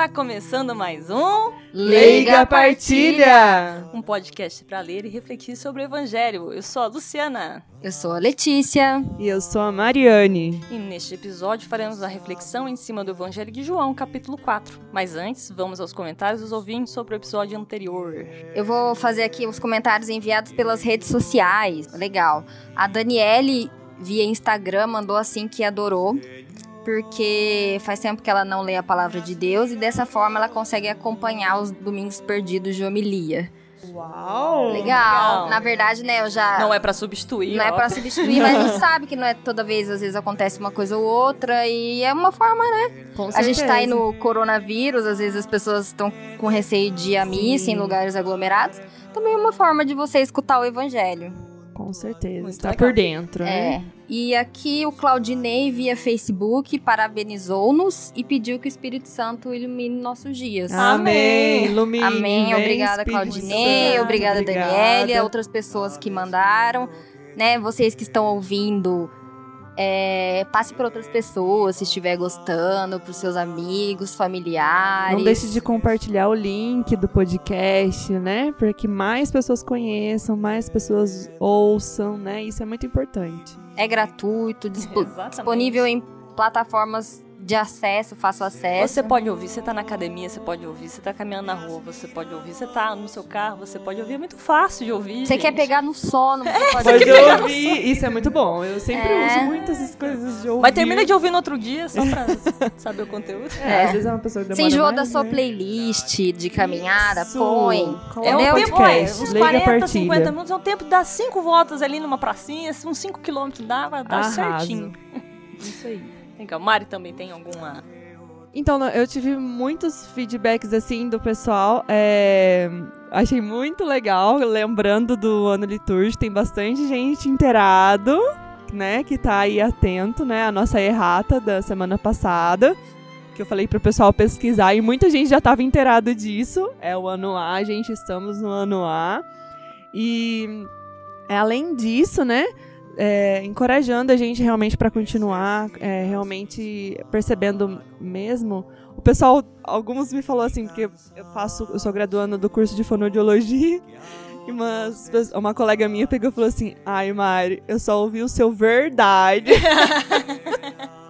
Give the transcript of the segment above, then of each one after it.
está começando mais um Leiga Partilha! Um podcast para ler e refletir sobre o Evangelho. Eu sou a Luciana. Eu sou a Letícia. E eu sou a Mariane. E neste episódio faremos a reflexão em cima do Evangelho de João, capítulo 4. Mas antes, vamos aos comentários dos ouvintes sobre o episódio anterior. Eu vou fazer aqui os comentários enviados pelas redes sociais. Legal. A Daniele, via Instagram, mandou assim que adorou porque faz tempo que ela não lê a palavra de Deus e dessa forma ela consegue acompanhar os domingos perdidos de homilia. Uau! Legal. Legal. Na verdade, né, eu já. Não é para substituir. Não ó. é para substituir, mas a gente sabe que não é toda vez, às vezes acontece uma coisa ou outra e é uma forma, né? Com a gente tá aí no coronavírus, às vezes as pessoas estão com receio de ir à missa em lugares aglomerados. Também é uma forma de você escutar o evangelho. Com certeza. Muito está legal. por dentro, né? E aqui o Claudinei, via Facebook, parabenizou-nos e pediu que o Espírito Santo ilumine nossos dias. Amém. Ilumine. Amém. Obrigada, Claudinei. Obrigada, Obrigada, Daniela. Outras pessoas que mandaram. Né, vocês que estão ouvindo é, passe para outras pessoas se estiver gostando, para os seus amigos, familiares. Não deixe de compartilhar o link do podcast, né? Para que mais pessoas conheçam, mais pessoas ouçam, né? Isso é muito importante. É gratuito, disp disponível em plataformas de acesso, fácil acesso. Você pode ouvir, você tá na academia, você pode ouvir, você tá caminhando na rua, você pode ouvir, você tá no seu carro, você pode ouvir, é muito fácil de ouvir. Você gente. quer pegar no sono, você é, pode, pode ouvir. Isso é muito bom. Eu sempre é. uso muitas essas coisas de ouvir. Mas termina de ouvir no outro dia, só pra saber o conteúdo. É, às vezes é uma pessoa que Você enjoou da sua né? playlist de caminhada, Isso. põe. É o tempo, é, uns 40, partilha. 50 minutos, é o tempo de dar cinco voltas ali numa pracinha, uns 5 quilômetros dá, vai dar Arraso. certinho. Isso aí. Legal. Mari também tem alguma então, eu tive muitos feedbacks assim do pessoal. É... Achei muito legal, lembrando do ano litúrgico, tem bastante gente inteirado, né, que tá aí atento, né, a nossa errata da semana passada, que eu falei pro pessoal pesquisar e muita gente já tava inteirado disso. É o ano A, gente, estamos no ano A. E além disso, né, é, encorajando a gente realmente para continuar, é, realmente percebendo mesmo. O pessoal, alguns me falou assim, porque eu faço, eu sou graduando do curso de fonoaudiologia. E uma, uma colega minha pegou e falou assim: Ai, Mari, eu só ouvi o seu verdade.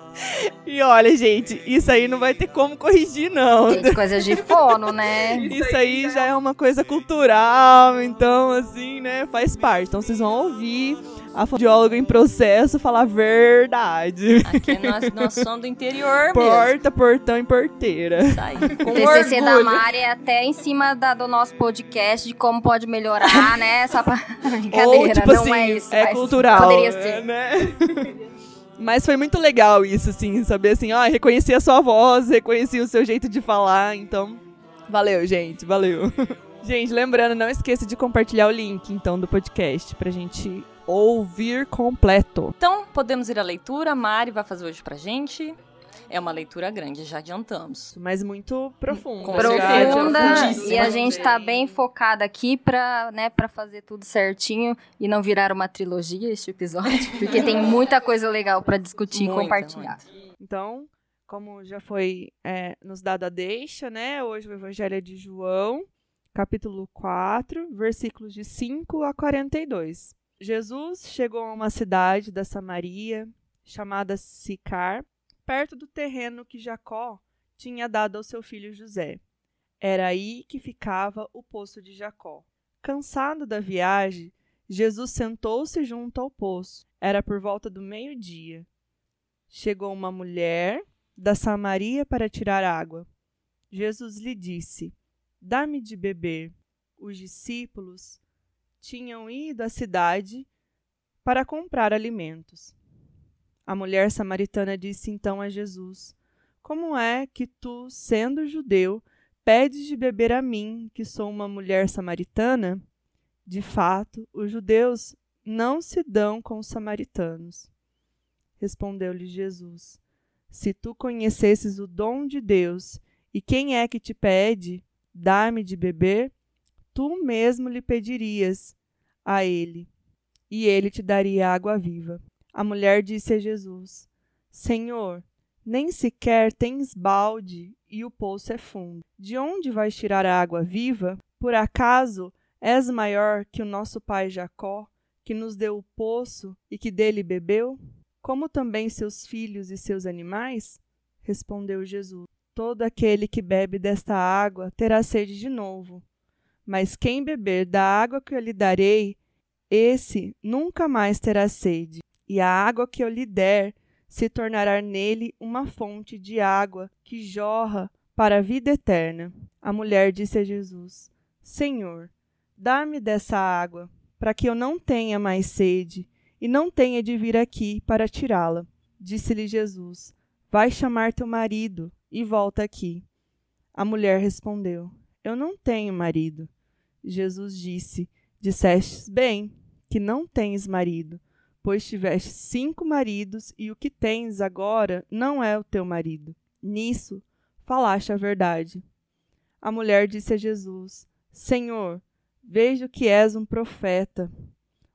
E olha, gente, isso aí não vai ter como corrigir, não. Gente, coisas de fono, né? Isso aí já é uma coisa cultural, então, assim, né, faz parte. Então, vocês vão ouvir a fonoaudióloga em processo falar a verdade. Aqui nós, nós somos do interior Porta, mesmo. portão e porteira. Isso aí. Com o TCC orgulho. da Mari é até em cima da, do nosso podcast de como pode melhorar, né? Só pra... Brincadeira, Ou, tipo não assim, é isso. É cultural. Poderia ser. Né? Mas foi muito legal isso, assim, saber assim, ó, reconhecer a sua voz, reconhecer o seu jeito de falar, então. Valeu, gente, valeu. gente, lembrando, não esqueça de compartilhar o link, então, do podcast pra gente ouvir completo. Então, podemos ir à leitura. A Mari vai fazer hoje pra gente. É uma leitura grande, já adiantamos. Mas muito profunda. Com profunda. E a gente tá bem focada aqui pra, né, pra fazer tudo certinho e não virar uma trilogia este episódio. Porque tem muita coisa legal para discutir muita, e compartilhar. Muita. Então, como já foi é, nos dado a deixa, né? Hoje o Evangelho é de João, capítulo 4, versículos de 5 a 42. Jesus chegou a uma cidade da Samaria chamada Sicar, perto do terreno que Jacó tinha dado ao seu filho José. Era aí que ficava o poço de Jacó. Cansado da viagem, Jesus sentou-se junto ao poço. Era por volta do meio-dia. Chegou uma mulher da Samaria para tirar água. Jesus lhe disse: Dá-me de beber. Os discípulos tinham ido à cidade para comprar alimentos. A mulher samaritana disse então a Jesus: Como é que tu, sendo judeu, pedes de beber a mim, que sou uma mulher samaritana? De fato, os judeus não se dão com os samaritanos. Respondeu-lhe Jesus: Se tu conhecesses o dom de Deus e quem é que te pede, dar-me de beber, tu mesmo lhe pedirias a ele, e ele te daria água viva. A mulher disse a Jesus: Senhor, nem sequer tens balde e o poço é fundo. De onde vais tirar a água viva? Por acaso és maior que o nosso pai Jacó, que nos deu o poço e que dele bebeu? Como também seus filhos e seus animais? Respondeu Jesus. Todo aquele que bebe desta água terá sede de novo. Mas quem beber da água que eu lhe darei, esse nunca mais terá sede. E a água que eu lhe der se tornará nele uma fonte de água que jorra para a vida eterna. A mulher disse a Jesus: Senhor, dá-me dessa água, para que eu não tenha mais sede e não tenha de vir aqui para tirá-la. Disse-lhe Jesus: Vai chamar teu marido e volta aqui. A mulher respondeu: Eu não tenho marido. Jesus disse: Dissestes bem que não tens marido, pois tiveste cinco maridos e o que tens agora não é o teu marido. Nisso falaste a verdade. A mulher disse a Jesus: Senhor, vejo que és um profeta.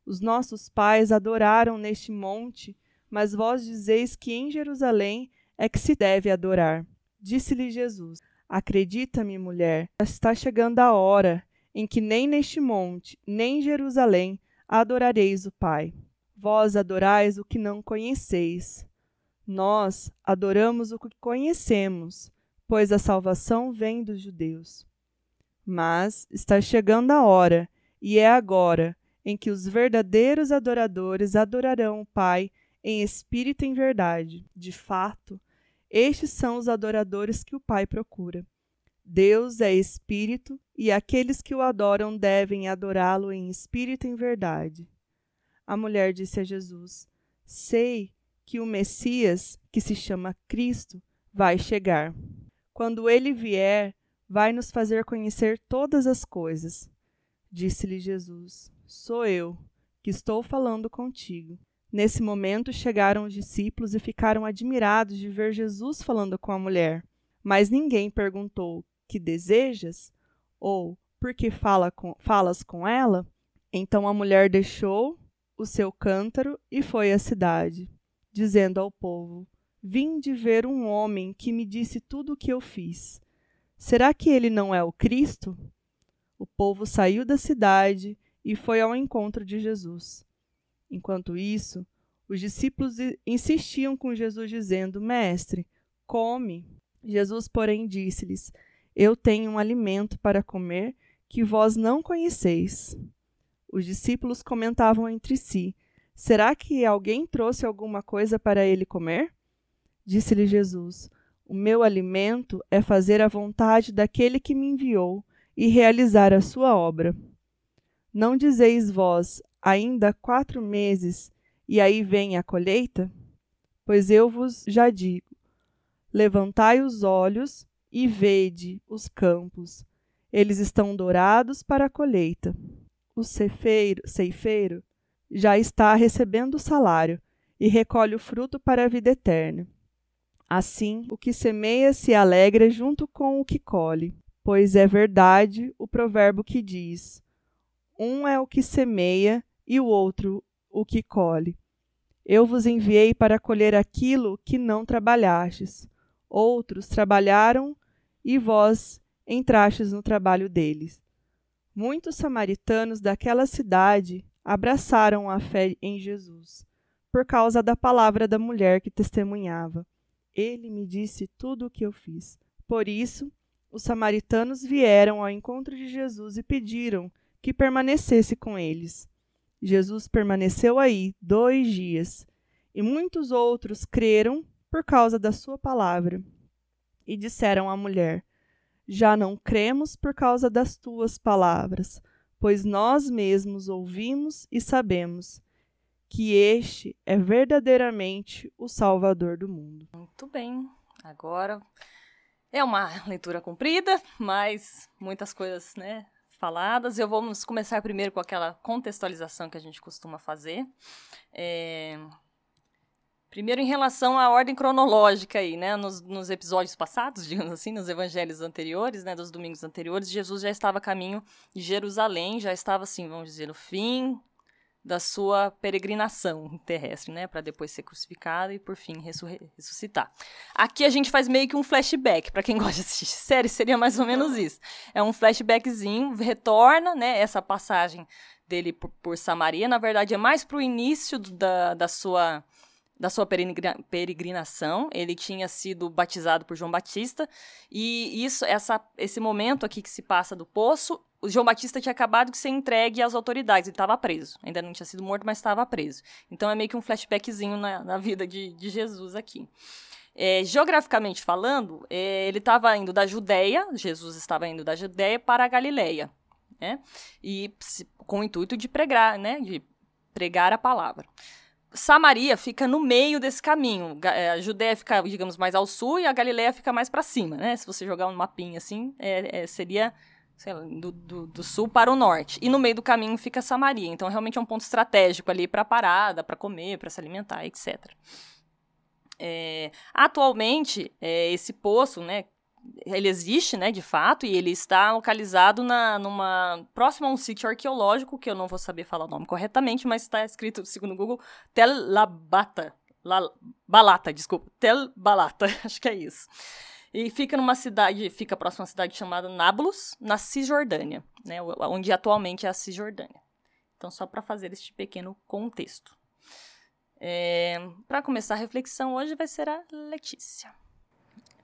Os nossos pais adoraram neste monte, mas vós dizeis que em Jerusalém é que se deve adorar. Disse-lhe Jesus: Acredita-me, mulher, está chegando a hora em que nem neste monte, nem em Jerusalém adorareis o Pai. Vós adorais o que não conheceis. Nós adoramos o que conhecemos, pois a salvação vem dos judeus. Mas está chegando a hora, e é agora, em que os verdadeiros adoradores adorarão o Pai em espírito e em verdade. De fato, estes são os adoradores que o Pai procura. Deus é espírito, e aqueles que o adoram devem adorá-lo em espírito e em verdade. A mulher disse a Jesus: Sei que o Messias, que se chama Cristo, vai chegar. Quando ele vier, vai nos fazer conhecer todas as coisas. Disse-lhe Jesus: Sou eu que estou falando contigo. Nesse momento chegaram os discípulos e ficaram admirados de ver Jesus falando com a mulher. Mas ninguém perguntou: Que desejas? Ou por que fala com, falas com ela? Então a mulher deixou o seu cântaro e foi à cidade, dizendo ao povo: Vim de ver um homem que me disse tudo o que eu fiz. Será que ele não é o Cristo? O povo saiu da cidade e foi ao encontro de Jesus. Enquanto isso, os discípulos insistiam com Jesus, dizendo: Mestre, come. Jesus, porém, disse-lhes: Eu tenho um alimento para comer que vós não conheceis. Os discípulos comentavam entre si: Será que alguém trouxe alguma coisa para ele comer? Disse-lhe Jesus: O meu alimento é fazer a vontade daquele que me enviou e realizar a sua obra. Não dizeis vós, ainda quatro meses, e aí vem a colheita? Pois eu vos já digo: levantai os olhos e vede os campos, eles estão dourados para a colheita. O ceifeiro, ceifeiro já está recebendo o salário e recolhe o fruto para a vida eterna. Assim, o que semeia se alegra junto com o que colhe, pois é verdade o provérbio que diz: um é o que semeia e o outro o que colhe. Eu vos enviei para colher aquilo que não trabalhastes. Outros trabalharam e vós entrastes no trabalho deles. Muitos samaritanos daquela cidade abraçaram a fé em Jesus, por causa da palavra da mulher que testemunhava. Ele me disse tudo o que eu fiz. Por isso, os samaritanos vieram ao encontro de Jesus e pediram que permanecesse com eles. Jesus permaneceu aí dois dias, e muitos outros creram por causa da sua palavra. E disseram à mulher: Já não cremos por causa das tuas palavras, pois nós mesmos ouvimos e sabemos que este é verdadeiramente o Salvador do mundo. Muito bem. Agora é uma leitura comprida, mas muitas coisas, né, faladas. Eu vamos começar primeiro com aquela contextualização que a gente costuma fazer. É... Primeiro, em relação à ordem cronológica aí, né? Nos, nos, episódios passados, digamos assim, nos evangelhos anteriores, né? Dos domingos anteriores, Jesus já estava a caminho de Jerusalém, já estava, assim, vamos dizer, no fim da sua peregrinação terrestre, né, para depois ser crucificado e por fim ressuscitar. Aqui a gente faz meio que um flashback, para quem gosta de assistir série, seria mais ou menos isso. É um flashbackzinho, retorna, né, essa passagem dele por, por Samaria, na verdade é mais para o início da, da sua da sua peregrinação. Ele tinha sido batizado por João Batista e isso, essa, esse momento aqui que se passa do poço, o João Batista tinha acabado de ser entregue às autoridades. Ele estava preso. Ainda não tinha sido morto, mas estava preso. Então é meio que um flashbackzinho na, na vida de, de Jesus aqui. É, geograficamente falando, é, ele estava indo da Judéia, Jesus estava indo da Judéia para a Galileia, né? E com o intuito de pregar, né? De pregar a palavra. Samaria fica no meio desse caminho. É, a Judéia fica, digamos, mais ao sul e a Galileia fica mais para cima, né? Se você jogar um mapinha assim, é, é, seria lá, do, do, do, sul para o norte. E no meio do caminho fica Samaria. Então, realmente é um ponto estratégico ali para parada, para comer, para se alimentar, etc. É, atualmente, é, esse poço, né, ele existe, né, de fato, e ele está localizado na, numa próximo a um sítio arqueológico, que eu não vou saber falar o nome corretamente, mas está escrito, segundo o Google, Tel Labata. La, Balata, desculpa. Tel Balata, acho que é isso. E fica numa cidade, fica próximo a uma cidade chamada Nablus, na Cisjordânia, né, onde atualmente é a Cisjordânia. Então, só para fazer este pequeno contexto. É, para começar a reflexão hoje vai ser a Letícia.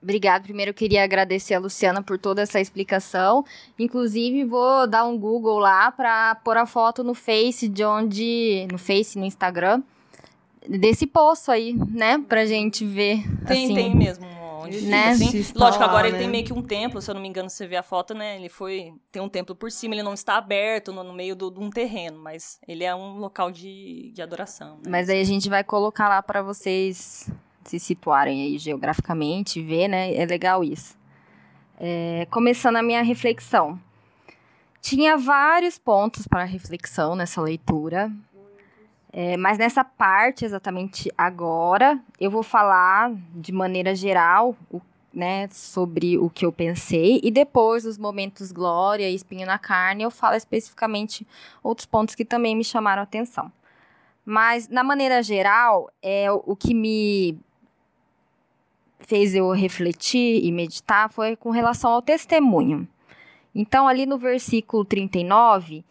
Obrigada. Primeiro eu queria agradecer a Luciana por toda essa explicação. Inclusive, vou dar um Google lá para pôr a foto no Face de onde. No Face, no Instagram. Desse poço aí, né? Pra gente ver. Tem, assim, tem mesmo. Onde né? Fica, assim. Lógico, agora ele tem meio que um templo, se eu não me engano, você vê a foto, né? Ele foi. Tem um templo por cima, ele não está aberto no, no meio de um terreno, mas ele é um local de, de adoração. Né? Mas aí a gente vai colocar lá para vocês se situarem aí geograficamente, ver, né? É legal isso. É, começando a minha reflexão. Tinha vários pontos para reflexão nessa leitura, é, mas nessa parte, exatamente agora, eu vou falar de maneira geral o, né, sobre o que eu pensei, e depois, os momentos glória e espinho na carne, eu falo especificamente outros pontos que também me chamaram atenção. Mas, na maneira geral, é o que me fez eu refletir e meditar foi com relação ao testemunho. Então, ali no versículo 39,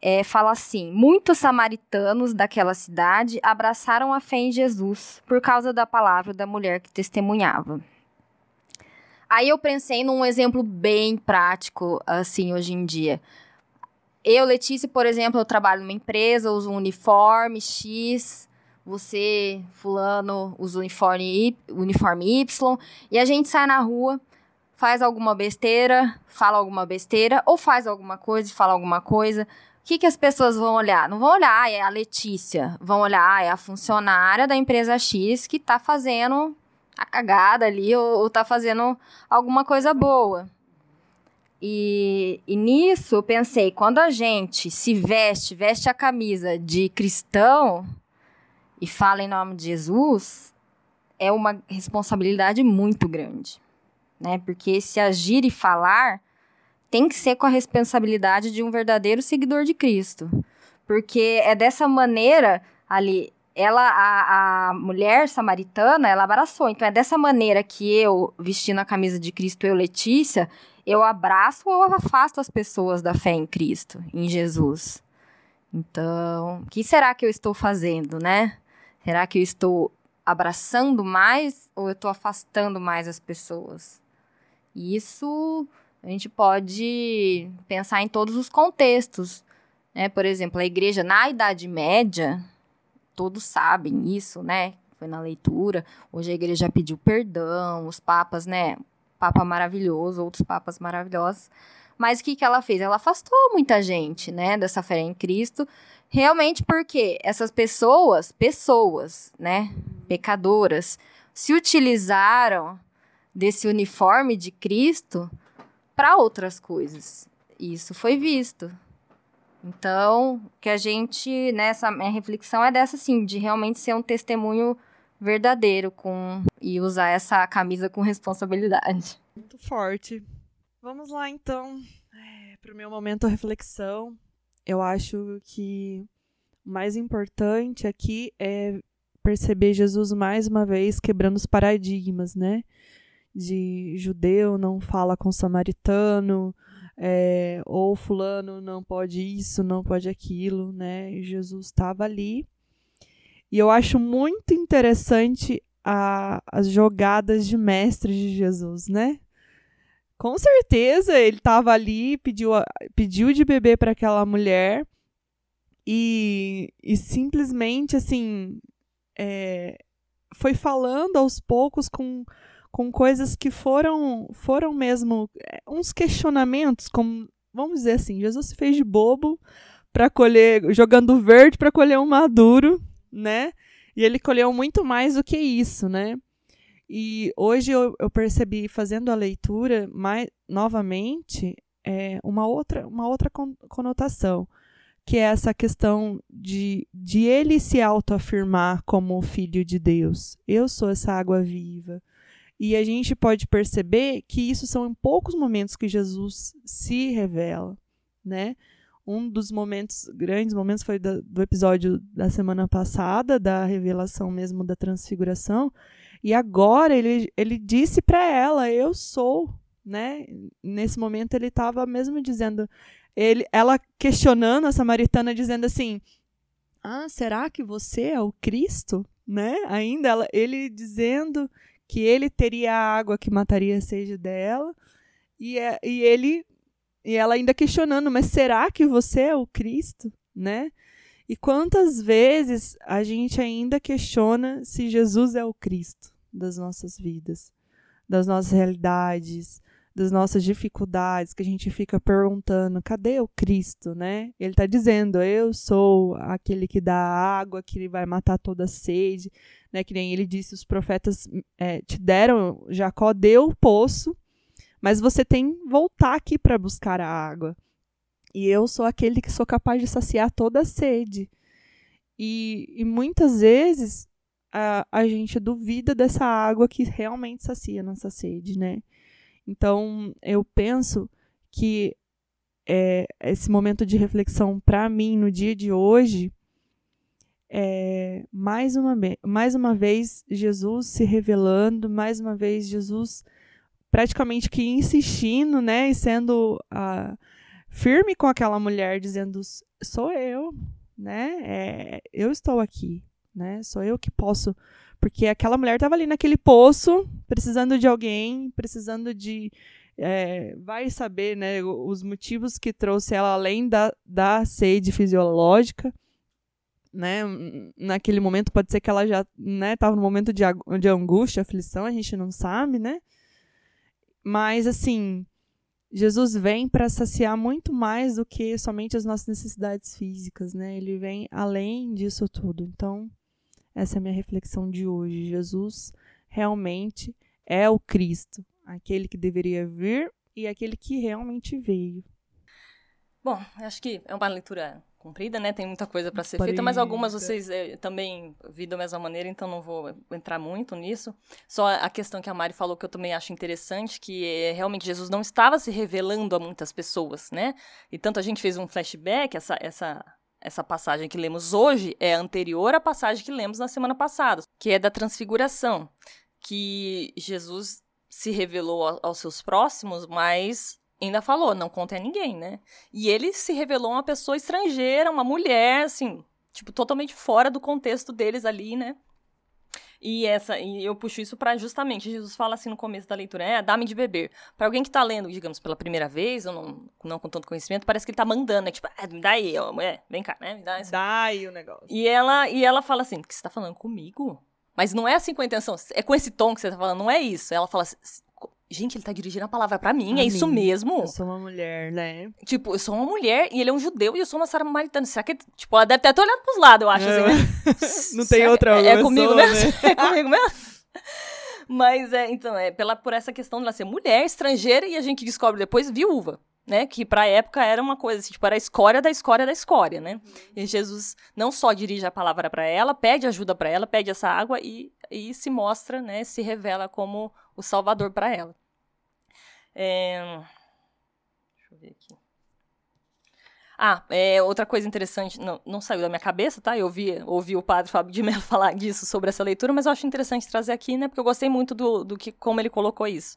é, fala assim: Muitos samaritanos daquela cidade abraçaram a fé em Jesus por causa da palavra da mulher que testemunhava. Aí eu pensei num exemplo bem prático, assim, hoje em dia. Eu, Letícia, por exemplo, eu trabalho numa empresa, uso um uniforme X, você, fulano, usa o uniforme, uniforme Y, e a gente sai na rua, faz alguma besteira, fala alguma besteira, ou faz alguma coisa e fala alguma coisa. O que, que as pessoas vão olhar? Não vão olhar, ah, é a Letícia. Vão olhar, ah, é a funcionária da empresa X que tá fazendo a cagada ali ou, ou tá fazendo alguma coisa boa. E, e, nisso eu pensei, quando a gente se veste, veste a camisa de cristão, e fala em nome de Jesus, é uma responsabilidade muito grande, né? Porque se agir e falar tem que ser com a responsabilidade de um verdadeiro seguidor de Cristo. Porque é dessa maneira ali, ela a, a mulher samaritana, ela abraçou. Então é dessa maneira que eu, vestindo a camisa de Cristo, eu Letícia, eu abraço ou afasto as pessoas da fé em Cristo, em Jesus. Então, o que será que eu estou fazendo, né? Será que eu estou abraçando mais ou eu estou afastando mais as pessoas? Isso a gente pode pensar em todos os contextos. Né? Por exemplo, a igreja na Idade Média, todos sabem isso, né? Foi na leitura. Hoje a igreja pediu perdão, os papas, né? Papa maravilhoso, outros papas maravilhosos. Mas o que, que ela fez? Ela afastou muita gente, né, dessa fé em Cristo Realmente porque essas pessoas, pessoas, né, pecadoras, se utilizaram desse uniforme de Cristo para outras coisas. Isso foi visto. Então, que a gente, nessa minha reflexão é dessa assim, de realmente ser um testemunho verdadeiro com e usar essa camisa com responsabilidade. Muito forte. Vamos lá então, é, para o meu momento reflexão eu acho que O mais importante aqui é perceber Jesus mais uma vez quebrando os paradigmas, né? De judeu não fala com samaritano, é, ou fulano não pode isso, não pode aquilo, né? Jesus estava ali. E eu acho muito interessante a, as jogadas de mestre de Jesus, né? Com certeza ele estava ali, pediu, pediu de beber para aquela mulher e, e simplesmente assim é, foi falando aos poucos com, com coisas que foram foram mesmo é, uns questionamentos, como vamos dizer assim, Jesus se fez de bobo para colher, jogando verde para colher um maduro, né? E ele colheu muito mais do que isso, né? E hoje eu, eu percebi, fazendo a leitura mais novamente, é, uma outra, uma outra conotação, que é essa questão de, de ele se autoafirmar como filho de Deus. Eu sou essa água viva. E a gente pode perceber que isso são em poucos momentos que Jesus se revela, né? Um dos momentos, grandes momentos, foi do episódio da semana passada, da revelação mesmo da transfiguração, e agora ele, ele disse para ela: Eu sou. Né? Nesse momento ele estava mesmo dizendo, ele, ela questionando a samaritana, dizendo assim: Ah, será que você é o Cristo? Né? Ainda ela, ele dizendo que ele teria a água que mataria a sede dela, e, é, e ele e ela ainda questionando, mas será que você é o Cristo, né? E quantas vezes a gente ainda questiona se Jesus é o Cristo das nossas vidas, das nossas realidades, das nossas dificuldades, que a gente fica perguntando: cadê o Cristo, né? Ele está dizendo: eu sou aquele que dá água, que vai matar toda a sede, né? Que nem ele disse: os profetas é, te deram, Jacó deu o poço, mas você tem que voltar aqui para buscar a água. E eu sou aquele que sou capaz de saciar toda a sede. E, e muitas vezes a, a gente duvida dessa água que realmente sacia nossa sede, né? Então, eu penso que é, esse momento de reflexão para mim no dia de hoje é mais uma, mais uma vez Jesus se revelando, mais uma vez Jesus praticamente que insistindo, né, e sendo uh, firme com aquela mulher, dizendo: sou eu, né? É, eu estou aqui, né? Sou eu que posso. Porque aquela mulher estava ali naquele poço, precisando de alguém, precisando de. É, vai saber, né? Os motivos que trouxe ela além da, da sede fisiológica. Né, naquele momento pode ser que ela já né, no momento de, de angústia, aflição, a gente não sabe, né? Mas assim, Jesus vem para saciar muito mais do que somente as nossas necessidades físicas, né? Ele vem além disso tudo. Então, essa é a minha reflexão de hoje. Jesus realmente é o Cristo, aquele que deveria vir e aquele que realmente veio. Bom, acho que é uma leitura comprida, né? Tem muita coisa para ser feita, mas algumas vocês eh, também vi da mesma maneira, então não vou entrar muito nisso. Só a questão que a Mari falou que eu também acho interessante, que é, realmente Jesus não estava se revelando a muitas pessoas, né? E tanto a gente fez um flashback, essa, essa, essa passagem que lemos hoje é anterior à passagem que lemos na semana passada, que é da transfiguração, que Jesus se revelou aos seus próximos, mas ainda falou, não conta a ninguém, né? E ele se revelou uma pessoa estrangeira, uma mulher, assim, tipo, totalmente fora do contexto deles ali, né? E essa, e eu puxo isso para justamente Jesus fala assim no começo da leitura, é, dá-me de beber. Para alguém que tá lendo, digamos, pela primeira vez, ou não, não com tanto conhecimento, parece que ele tá mandando, né? Tipo, ah, me dá aí, ó, é, vem cá, né? Me dá isso. Dá aí o negócio. E ela, e ela fala assim, que você tá falando comigo? Mas não é assim com a intenção, é com esse tom que você tá falando, não é isso. Ela fala assim, Gente, ele tá dirigindo a palavra para mim, é isso mesmo? Eu sou uma mulher, né? Tipo, eu sou uma mulher e ele é um judeu e eu sou uma samaritana. Será que, tipo, ela deve ter até olhado pros lados, eu acho, é. assim, né? Não tem outra é, é comigo mesmo? Né? é comigo mesmo? Mas, é, então, é pela, por essa questão de ela ser mulher, estrangeira e a gente descobre depois viúva, né? Que pra época era uma coisa assim, tipo, era a escória da escória da escória, né? Uhum. E Jesus não só dirige a palavra para ela, pede ajuda para ela, pede essa água e, e se mostra, né? Se revela como o salvador para ela. É... Deixa eu ver aqui. Ah, é, outra coisa interessante, não, não saiu da minha cabeça, tá? Eu ouvi, o padre Fábio de Mello falar disso sobre essa leitura, mas eu acho interessante trazer aqui, né? Porque eu gostei muito do, do que, como ele colocou isso.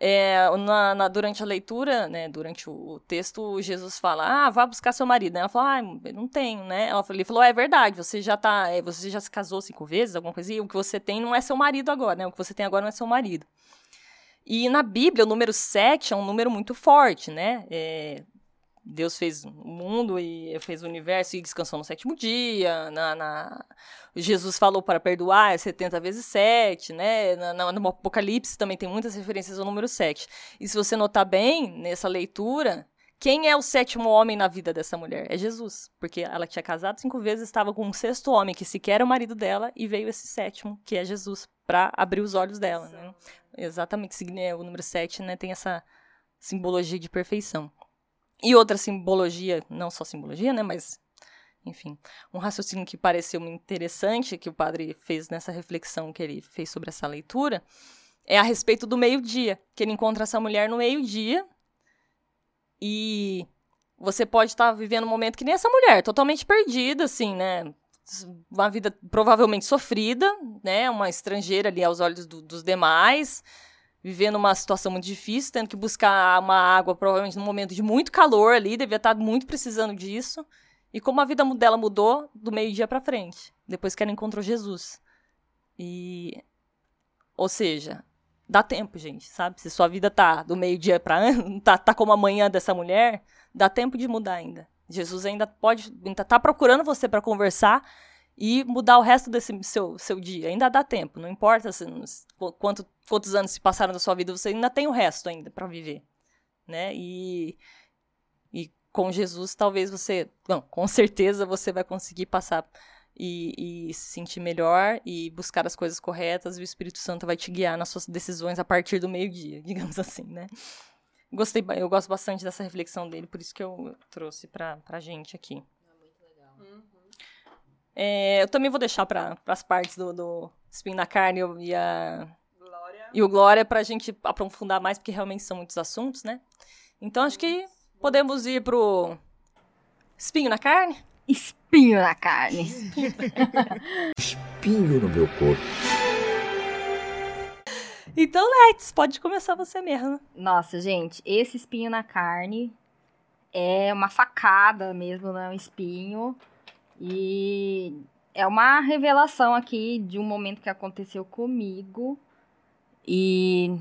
É, na, na, durante a leitura, né, durante o, o, texto, Jesus fala, ah, vá buscar seu marido. Ela fala, ah, não tenho, né? Ela, ele falou, é verdade, você já tá, é, você já se casou cinco vezes, alguma coisa, e o que você tem não é seu marido agora, né? O que você tem agora não é seu marido. E na Bíblia, o número 7 é um número muito forte, né? É, Deus fez o mundo e fez o universo e descansou no sétimo dia. Na, na... Jesus falou para perdoar 70 vezes 7, né? Na, no Apocalipse também tem muitas referências ao número 7. E se você notar bem nessa leitura, quem é o sétimo homem na vida dessa mulher? É Jesus. Porque ela tinha casado cinco vezes, estava com um sexto homem, que sequer era o marido dela, e veio esse sétimo, que é Jesus, para abrir os olhos dela. Né? Exatamente, o número 7 né, tem essa simbologia de perfeição. E outra simbologia, não só simbologia, né, mas enfim, um raciocínio que pareceu interessante que o padre fez nessa reflexão que ele fez sobre essa leitura é a respeito do meio-dia, que ele encontra essa mulher no meio-dia e você pode estar vivendo um momento que nem essa mulher, totalmente perdida, assim, né? Uma vida provavelmente sofrida, né? Uma estrangeira ali aos olhos do, dos demais, vivendo uma situação muito difícil, tendo que buscar uma água, provavelmente num momento de muito calor ali, devia estar muito precisando disso. E como a vida dela mudou do meio-dia para frente, depois que ela encontrou Jesus. E ou seja, dá tempo, gente, sabe? Se sua vida tá do meio-dia para tá tá como a manhã dessa mulher, dá tempo de mudar ainda. Jesus ainda pode ainda tá procurando você para conversar e mudar o resto desse seu, seu dia. Ainda dá tempo, não importa se, quanto, quantos anos se passaram da sua vida, você ainda tem o resto ainda para viver, né? E, e com Jesus talvez você, não, com certeza você vai conseguir passar e, e, se sentir melhor e buscar as coisas corretas e o Espírito Santo vai te guiar nas suas decisões a partir do meio-dia, digamos assim, né? Gostei, eu gosto bastante dessa reflexão dele, por isso que eu trouxe pra, pra gente aqui. É, eu também vou deixar para as partes do, do Spin na Carne e, a, Glória. e o Glória para a gente aprofundar mais, porque realmente são muitos assuntos, né? Então acho que podemos ir pro Espinho na Carne? Espinho na carne. Espinho no meu corpo. Então, Let's, pode começar você mesmo. Nossa, gente, esse espinho na carne é uma facada mesmo, não é um espinho. E é uma revelação aqui de um momento que aconteceu comigo. E.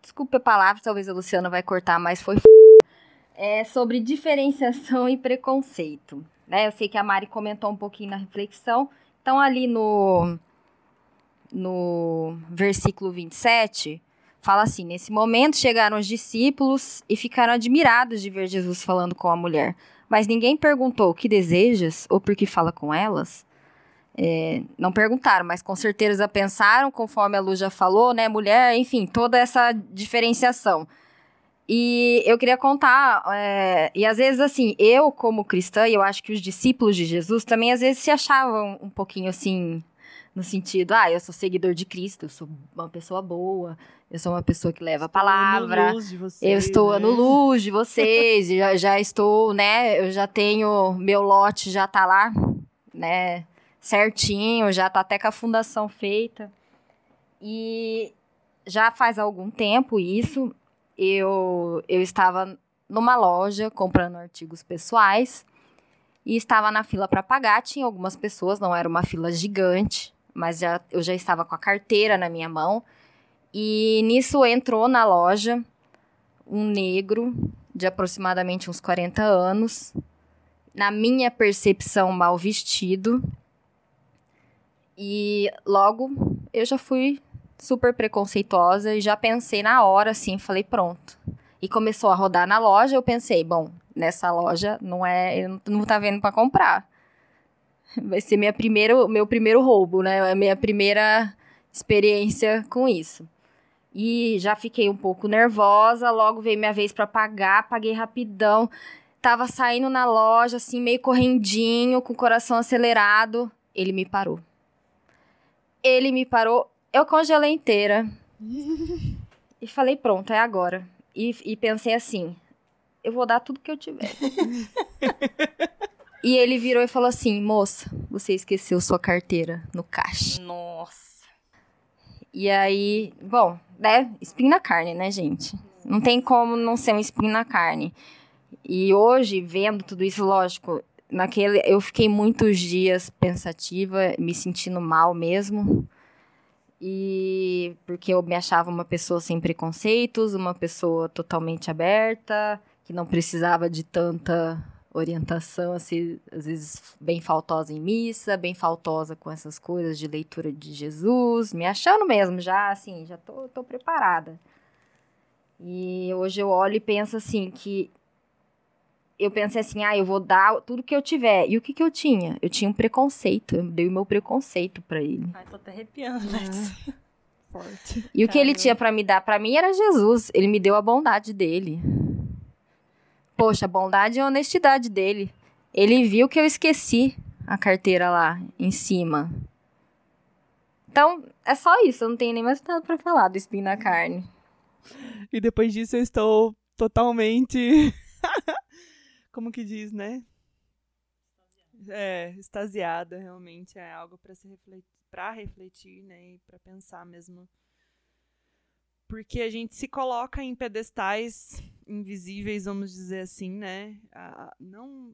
Desculpe a palavra, talvez a Luciana vai cortar, mas foi. É sobre diferenciação e preconceito. Né? Eu sei que a Mari comentou um pouquinho na reflexão. Então, ali no, no versículo 27, fala assim: Nesse momento chegaram os discípulos e ficaram admirados de ver Jesus falando com a mulher. Mas ninguém perguntou o que desejas ou por que fala com elas. É, não perguntaram, mas com certeza pensaram, conforme a Lu já falou, né? Mulher, enfim, toda essa diferenciação. E eu queria contar, é, e às vezes, assim, eu como cristã, e eu acho que os discípulos de Jesus também às vezes se achavam um pouquinho assim, no sentido, ah, eu sou seguidor de Cristo, eu sou uma pessoa boa, eu sou uma pessoa que leva a palavra. Vocês, eu estou né? no luz de vocês, já, já estou, né? Eu já tenho meu lote já tá lá, né? Certinho, já tá até com a fundação feita. E já faz algum tempo isso, eu, eu estava numa loja comprando artigos pessoais e estava na fila para pagar. Tinha algumas pessoas, não era uma fila gigante, mas já, eu já estava com a carteira na minha mão. E nisso entrou na loja um negro de aproximadamente uns 40 anos, na minha percepção, mal vestido. E logo eu já fui super preconceituosa e já pensei na hora assim, falei, pronto. E começou a rodar na loja, eu pensei, bom, nessa loja não é, não tá vendo para comprar. Vai ser minha primeiro, meu primeiro roubo, né? A minha primeira experiência com isso. E já fiquei um pouco nervosa, logo veio minha vez para pagar, paguei rapidão. Tava saindo na loja, assim, meio correndinho, com o coração acelerado. Ele me parou. Ele me parou, eu congelei inteira. e falei, pronto, é agora. E, e pensei assim: eu vou dar tudo que eu tiver. e ele virou e falou assim: moça, você esqueceu sua carteira no caixa. Nossa. E aí, bom, né? Espinho na carne, né, gente? Não tem como não ser um espinho na carne. E hoje, vendo tudo isso, lógico, naquele eu fiquei muitos dias pensativa, me sentindo mal mesmo. E porque eu me achava uma pessoa sem preconceitos, uma pessoa totalmente aberta, que não precisava de tanta orientação, assim, às vezes bem faltosa em missa, bem faltosa com essas coisas de leitura de Jesus, me achando mesmo, já assim, já tô, tô preparada. E hoje eu olho e penso assim, que eu pensei assim, ah, eu vou dar tudo que eu tiver. E o que que eu tinha? Eu tinha um preconceito, eu dei o meu preconceito para ele. Ai, tô até arrepiando, né? Forte. E o que ele tinha para me dar para mim era Jesus. Ele me deu a bondade dele. Poxa, bondade e a honestidade dele. Ele viu que eu esqueci a carteira lá em cima. Então, é só isso. Eu não tenho nem mais nada pra falar do espinho na carne. E depois disso eu estou totalmente. Como que diz, né? É, extasiada, realmente. É algo para se refletir, para refletir, né? E para pensar mesmo. Porque a gente se coloca em pedestais invisíveis, vamos dizer assim, né? Ah, não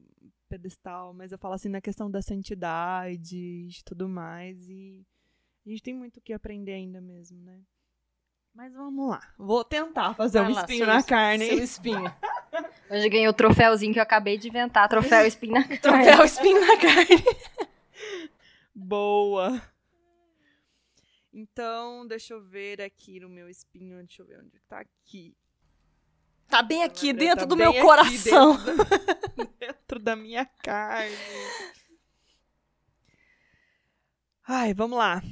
pedestal, mas eu falo assim na questão da santidade e tudo mais. E a gente tem muito o que aprender ainda mesmo, né? Mas vamos lá. Vou tentar fazer Vai um lá, espinho seu na carne. Seu espinho. Hoje ganhei o troféuzinho que eu acabei de inventar, troféu espinho na carne. Troféu espinho na carne. Boa. Então, deixa eu ver aqui no meu espinho. Deixa eu ver onde tá aqui. Tá bem aqui, Tá dentro do bem meu coração. Dentro da, dentro da minha carne. Ai, vamos lá.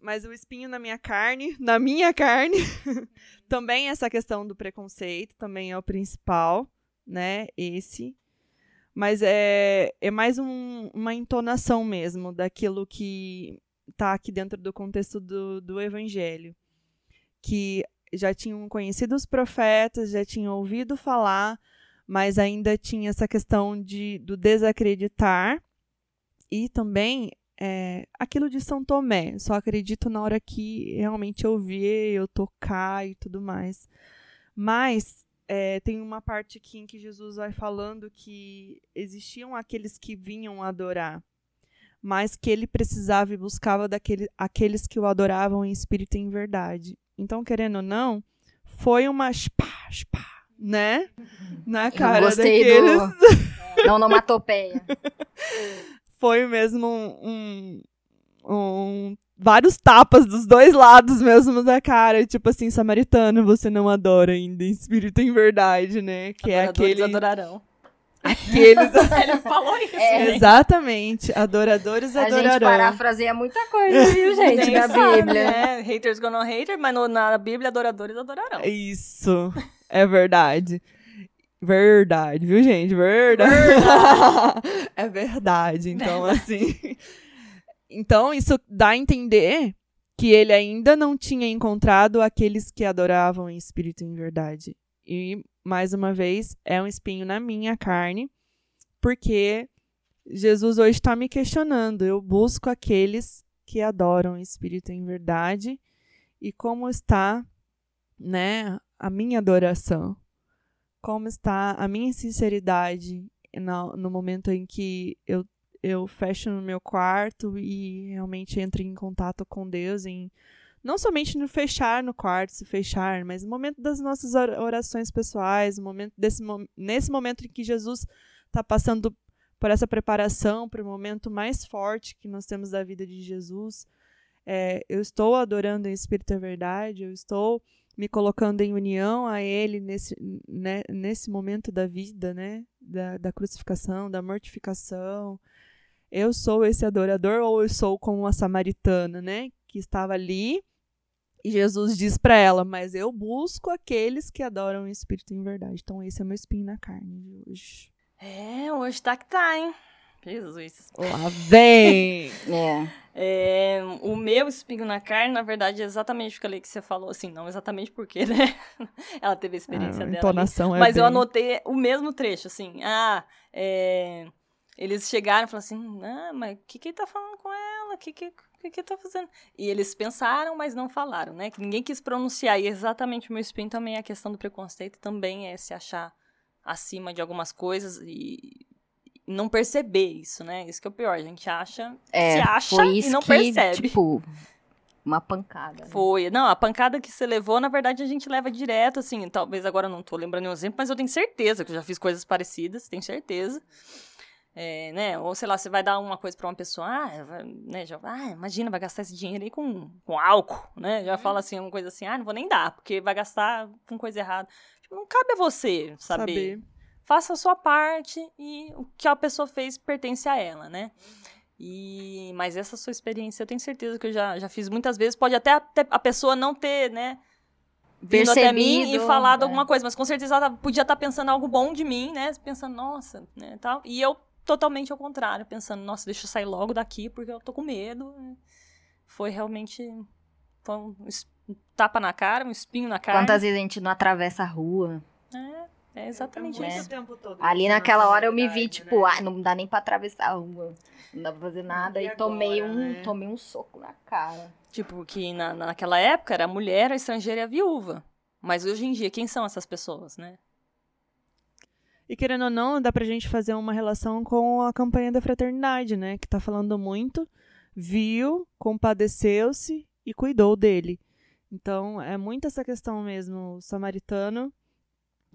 Mas o espinho na minha carne, na minha carne, também essa questão do preconceito, também é o principal, né? Esse. Mas é, é mais um- uma entonação mesmo daquilo que tá aqui dentro do contexto do, do evangelho. Que já tinham conhecido os profetas, já tinham ouvido falar, mas ainda tinha essa questão de, do desacreditar e também é, aquilo de São Tomé. Só acredito na hora que realmente eu ver, eu tocar e tudo mais. Mas é, tem uma parte aqui em que Jesus vai falando que existiam aqueles que vinham adorar, mas que ele precisava e buscava daquele, aqueles que o adoravam em espírito e em verdade. Então, querendo ou não, foi uma spá, spá, né? Na cara eu gostei daqueles do... Da onomatopeia. foi mesmo um, um- um- vários tapas dos dois lados mesmo da cara, tipo assim, samaritano, você não adora ainda em espírito e em verdade, né? Que é Adoradores aquele adorarão. Aqueles Ele falou isso, É. né? Exatamente, adoradores A gente adorarão. parafraseia muita coisa, viu, gente, da sabe, Bíblia. né? Haters gonna hater, mas no- na Bíblia, adoradores adorarão. Isso, é verdade. Verdade, viu, gente? Verdade. é verdade. Então, assim. Então, isso dá a entender que ele ainda não tinha encontrado aqueles que adoravam em espírito e em verdade. E, mais uma vez, é um espinho na minha carne, porque Jesus hoje está me questionando. Eu busco aqueles que adoram em espírito em verdade. E como está, né, a minha adoração? Como está a minha sinceridade no, no momento em que eu, eu fecho no meu quarto e realmente entro em contato com Deus, em, não somente no fechar no quarto, se fechar, mas no momento das nossas or- orações pessoais, no momento desse, nesse momento em que Jesus está passando por essa preparação para o momento mais forte que nós temos da vida de Jesus. É, eu estou adorando em espírito e verdade, eu estou me colocando em união a Ele nesse, né, nesse momento da vida, né? Da, da crucificação, da mortificação. Eu sou esse adorador ou eu sou como uma samaritana, né? Que estava ali e Jesus diz para ela: Mas eu busco aqueles que adoram em espírito em verdade. Então, esse é o meu espinho na carne de hoje. É, hoje tá que tá, hein? Jesus. Lá vem! É. É, o meu espinho na carne, na verdade, é exatamente o que, que você falou, assim, não exatamente porque, né? Ela teve a experiência a dela. entonação ali, é mas eu bem- anotei o mesmo trecho, assim. Ah, é, eles chegaram e falaram assim: ah, mas o que que ele tá falando com ela? O que que, que que tá fazendo? E eles pensaram, mas não falaram, né? Que ninguém quis pronunciar. E exatamente o meu espinho também é a questão do preconceito, também é se achar acima de algumas coisas e não perceber isso, né? Isso que é o pior. A gente acha, É, se acha foi isso e não que, percebe. tipo, uma pancada. né? Foi. Não, a pancada que você levou, na verdade, a gente leva direto, assim. Talvez agora eu não tô lembrando nenhum exemplo, mas eu tenho certeza que eu já fiz coisas parecidas, tenho certeza. É, né? Ou sei lá, você vai dar uma coisa pra uma pessoa, ah, vai- né? Já, ah, imagina, vai gastar esse dinheiro aí com, com álcool, né? Já fala assim, uma coisa assim, ah, não vou nem dar, porque vai gastar com coisa errada. Tipo, não cabe a você saber. Saber. Faça a sua parte e o que a pessoa fez pertence a ela, né? E, mas essa sua experiência, eu tenho certeza que eu já, já fiz muitas vezes. Pode até, até a pessoa não ter, né, vindo até mim e Percebido, falado é. alguma coisa, mas com certeza ela podia estar pensando algo bom de mim, né? Pensando, nossa, né, tal. E eu totalmente ao contrário, pensando, nossa, deixa eu sair logo daqui porque eu tô com medo. Foi realmente foi um um tapa na cara, um espinho na cara. Quantas vezes a gente não atravessa a rua? É, é exatamente isso. tempo todo Ali naquela hora eu me vi, tipo, né? ah, não dá nem pra atravessar a rua. Não dá pra fazer nada. E E, tomei, agora, um, né? tomei um soco na cara. Tipo, que na, naquela época era a mulher, a estrangeira e a viúva. Mas hoje em dia, quem são essas pessoas, né? E querendo ou não, dá pra gente fazer uma relação com a campanha da fraternidade, né? Que tá falando muito, viu, compadeceu-se e cuidou dele. Então, é muito essa questão mesmo. O samaritano,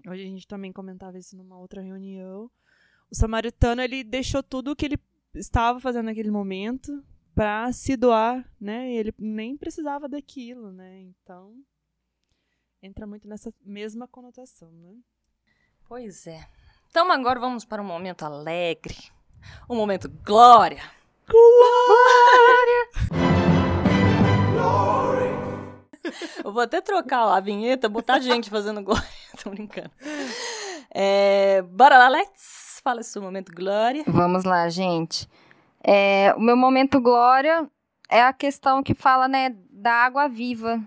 hoje a gente também comentava isso numa outra reunião. O samaritano, ele deixou tudo o que ele estava fazendo naquele momento para se doar, né? E ele nem precisava daquilo, né? Então, entra muito nessa mesma conotação, né? Pois é. Então agora vamos para um momento alegre. Um momento glória. Glória! Eu vou até trocar a vinheta, botar gente fazendo glória. Tô brincando. É, bora lá, Lex. Fala seu momento glória. Vamos lá, gente. É, o meu momento glória é a questão que fala, né, da água viva.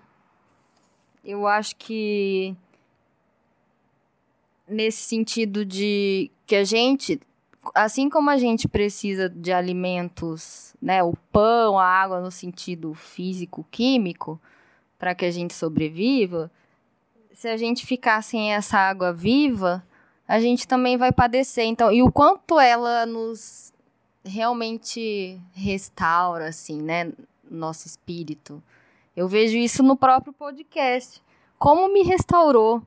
Eu acho que nesse sentido de que a gente, assim como a gente precisa de alimentos, né, o pão, a água no sentido físico, químico, para que a gente sobreviva, se a gente ficar sem essa água viva, a gente também vai padecer. Então, e o quanto ela nos realmente restaura, assim, né, nosso espírito. Eu vejo isso no próprio podcast. Como me restaurou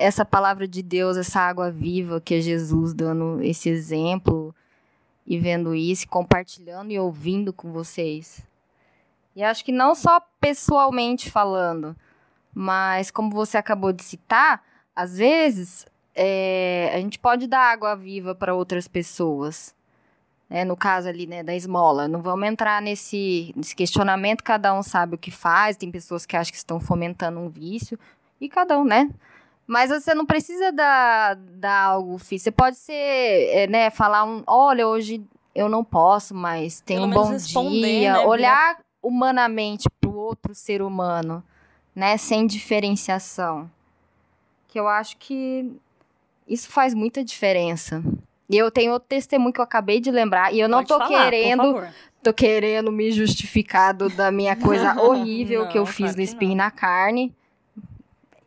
essa palavra de Deus, essa água viva que é Jesus dando esse exemplo e vendo isso, compartilhando e ouvindo com vocês. E acho que não só pessoalmente falando, mas como você acabou de citar, às vezes é, a gente pode dar água viva para outras pessoas. né? no caso ali, né, da esmola. Não vamos entrar nesse, nesse questionamento, cada um sabe o que faz, tem pessoas que acham que estão fomentando um vício, e cada um, né? Mas você não precisa dar, dar algo físico. Você pode ser, é, né, falar um, olha, hoje eu não posso, mas tem um bom dia. né, Olhar humanamente para o outro ser humano, né, sem diferenciação. Que eu acho que isso faz muita diferença. E eu tenho outro testemunho que eu acabei de lembrar, e eu não Pode tô falar, querendo tô querendo me justificar do- da minha coisa horrível que eu Não, fiz claro no espinho não. na carne.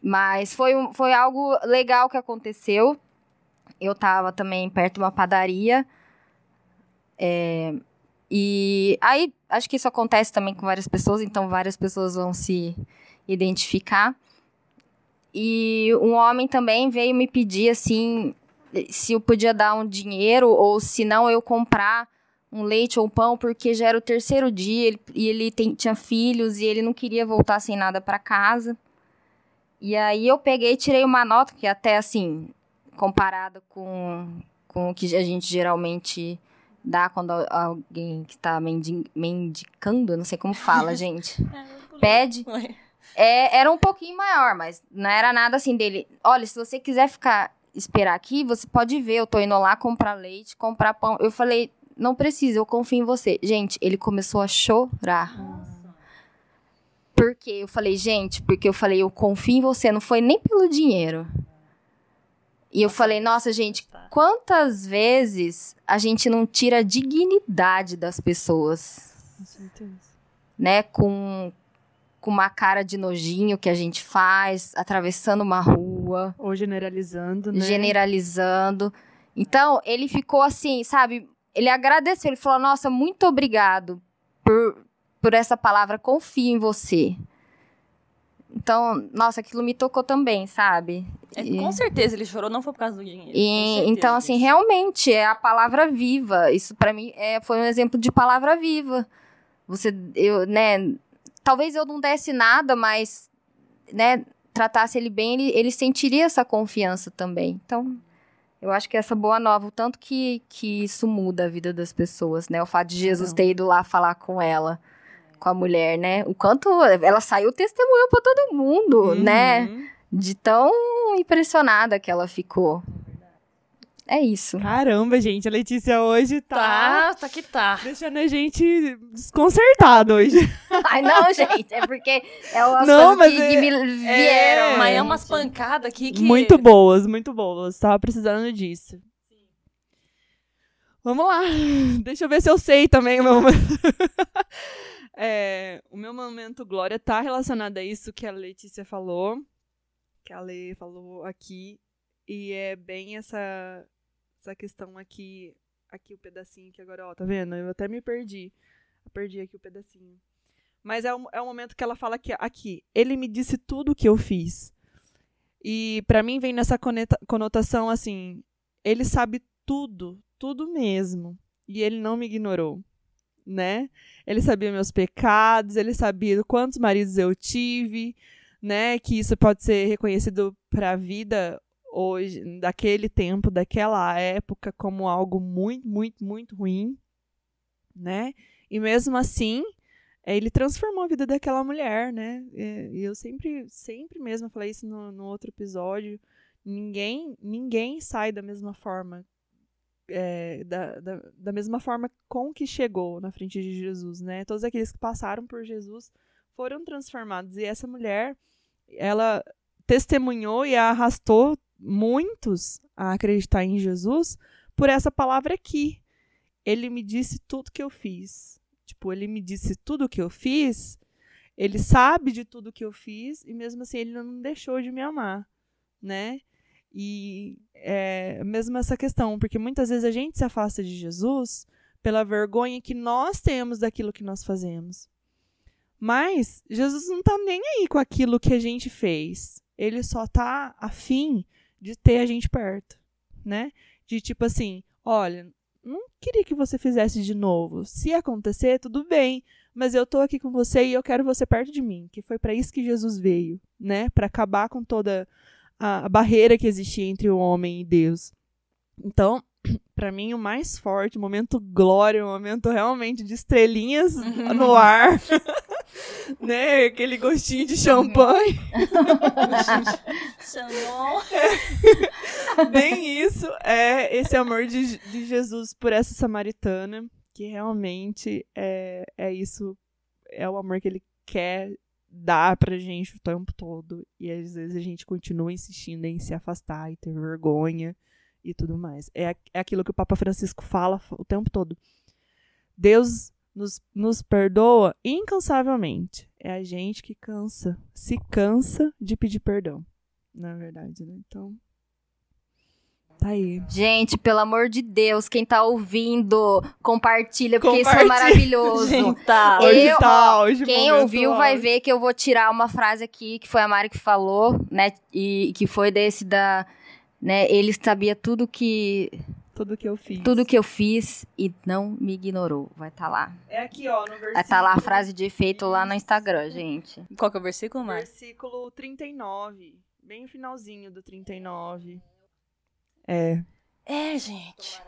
Mas foi, foi algo legal que aconteceu. Eu tava também perto de uma padaria. É, e aí, acho que isso acontece também com várias pessoas, então várias pessoas vão se identificar. E um homem também veio me pedir assim se eu podia dar um dinheiro ou se não eu comprar um leite ou um pão, porque já era o terceiro dia e ele tem- tinha filhos e ele não queria voltar sem nada para casa. E aí eu peguei e tirei uma nota, que até assim, comparada com, com o que a gente geralmente dá quando al- alguém que tá mendi- mendicando, não sei como fala, gente. Pede. É, era um pouquinho maior, mas não era nada assim dele. Olha, se você quiser ficar esperar aqui, você pode ver. Eu tô indo lá comprar leite, comprar pão. Eu falei, não precisa, eu confio em você. Gente, ele começou a chorar. Porque eu falei, gente, porque eu falei, eu confio em você, não foi nem pelo dinheiro. E eu falei, nossa, gente, quantas vezes a gente não tira a dignidade das pessoas? Com certeza. Né? Com, com uma cara de nojinho que a gente faz, atravessando uma rua. Ou generalizando, né? Generalizando. Então, ele ficou assim, sabe? Ele agradeceu, ele falou: Nossa, muito obrigado por, por essa palavra, confio em você. Então, nossa, aquilo me tocou também, sabe? É. Com certeza ele chorou, não foi por causa do dinheiro. E, então, assim, realmente é a palavra viva. Isso para mim é, foi um exemplo de palavra viva. Você, eu, né? Talvez eu não desse nada, mas, né? Tratasse ele bem, ele, ele sentiria essa confiança também. Então, eu acho que essa boa nova, o tanto que, que isso muda a vida das pessoas, né? O fato de Jesus ter ido lá falar com ela com a mulher, né? O quanto ela saiu testemunhou para todo mundo, uhum. né? De tão impressionada que ela ficou. É isso. Caramba, gente, a Letícia hoje tá. Tá, tá que tá. Deixando a gente desconcertado hoje. Ai, não, gente, é porque é umas não, coisas que, é, que, me vieram. É, mas é umas pancadas aqui que. Muito boas, muito boas. Tava precisando disso. Vamos lá. Deixa eu ver se eu sei também o meu. É, o meu momento glória tá relacionado a isso que a Letícia falou, que a Lê falou aqui, e é bem essa essa questão aqui, aqui o pedacinho que agora, ó, tá vendo? Eu até me perdi. Eu perdi aqui o pedacinho. Mas é o, é o momento que ela fala que aqui, ele me disse tudo o que eu fiz. E para mim vem nessa conotação assim, ele sabe tudo, tudo mesmo, e ele não me ignorou né? Ele sabia meus pecados, ele sabia quantos maridos eu tive, né? Que isso pode ser reconhecido para a vida hoje, daquele tempo, daquela época, como algo muito, muito, muito ruim, né? E mesmo assim, ele transformou a vida daquela mulher, né? E eu sempre, sempre mesmo falei isso no, no outro episódio. Ninguém, ninguém sai da mesma forma é, da, da, da, mesma forma com que chegou na frente de Jesus, né? Todos aqueles que passaram por Jesus foram transformados. E essa mulher, ela testemunhou e arrastou muitos a acreditar em Jesus por essa palavra aqui. Ele me disse tudo que eu fiz. Tipo, ele me disse tudo que eu fiz. Ele sabe de tudo que eu fiz e mesmo assim ele não deixou de me amar, né? E é, mesmo essa questão, porque muitas vezes a gente se afasta de Jesus pela vergonha que nós temos daquilo que nós fazemos. Mas Jesus não está nem aí com aquilo que a gente fez. Ele só está afim de ter a gente perto, né? De tipo assim, olha, não queria que você fizesse de novo. Se acontecer, tudo bem, mas eu tô aqui com você e eu quero você perto de mim, que foi para isso que Jesus veio, né? Para acabar com toda a, a barreira que existia entre o homem e Deus. Então, para mim, o mais forte, o momento glória, o momento realmente de estrelinhas uhum. no ar, né? Aquele gostinho de champanhe. é, bem isso, é esse amor de, de Jesus por essa samaritana, que realmente é, é isso, é o amor que ele quer dá pra gente o tempo todo. E às vezes a gente continua insistindo em se afastar e ter vergonha e tudo mais. É, é aquilo que o Papa Francisco fala o tempo todo. Deus nos, nos perdoa incansavelmente. É a gente que cansa, se cansa de pedir perdão. Na verdade, né? Então, Tá aí. Gente, pelo amor de Deus, quem tá ouvindo, compartilha, porque isso é maravilhoso. Gente, tá. Hoje eu, tá, hoje quem ouviu vai ver que eu vou tirar uma frase aqui, que foi a Mari que falou, né? E que foi desse da. Né, ele sabia tudo que. Tudo que eu fiz. Tudo que eu fiz e não me ignorou. Vai estar tá lá. É aqui, ó, no versículo. Vai estar tá lá a frase de efeito lá no Instagram, gente. Qual que é o versículo, Mari? Versículo 39. Bem o finalzinho do 39. É. É, gente.